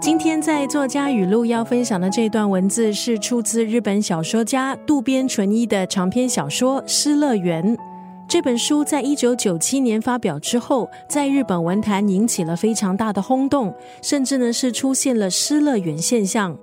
今天在作家语录要分享的这段文字是出自日本小说家渡边淳一的长篇小说《失乐园》。这本书在一九九七年发表之后，在日本文坛引起了非常大的轰动，甚至呢是出现了失乐园现象。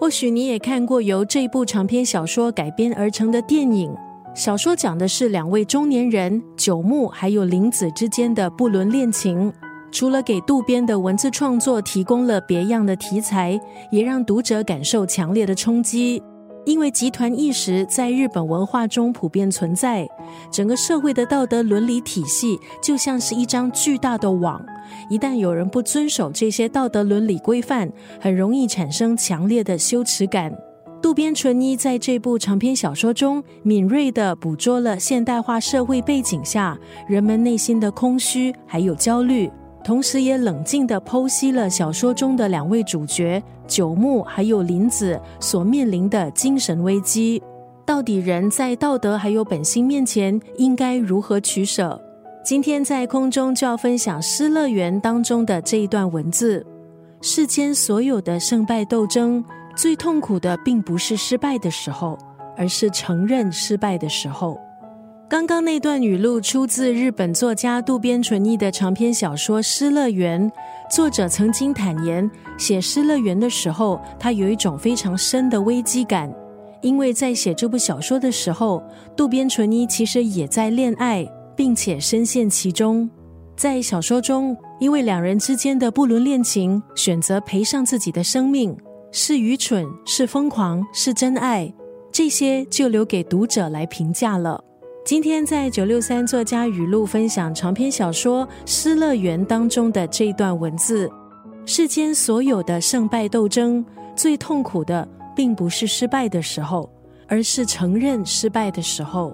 或许你也看过由这部长篇小说改编而成的电影。小说讲的是两位中年人九木还有玲子之间的不伦恋情。除了给渡边的文字创作提供了别样的题材，也让读者感受强烈的冲击。因为集团意识在日本文化中普遍存在，整个社会的道德伦理体系就像是一张巨大的网。一旦有人不遵守这些道德伦理规范，很容易产生强烈的羞耻感。渡边淳一在这部长篇小说中，敏锐地捕捉了现代化社会背景下人们内心的空虚还有焦虑。同时，也冷静地剖析了小说中的两位主角九木还有林子所面临的精神危机。到底人在道德还有本心面前应该如何取舍？今天在空中就要分享《失乐园》当中的这一段文字：世间所有的胜败斗争，最痛苦的并不是失败的时候，而是承认失败的时候。刚刚那段语录出自日本作家渡边淳一的长篇小说《失乐园》。作者曾经坦言，写《失乐园》的时候，他有一种非常深的危机感，因为在写这部小说的时候，渡边淳一其实也在恋爱，并且深陷其中。在小说中，因为两人之间的不伦恋情，选择赔上自己的生命，是愚蠢，是疯狂，是真爱，这些就留给读者来评价了。今天在九六三作家语录分享长篇小说《失乐园》当中的这段文字：世间所有的胜败斗争，最痛苦的并不是失败的时候，而是承认失败的时候。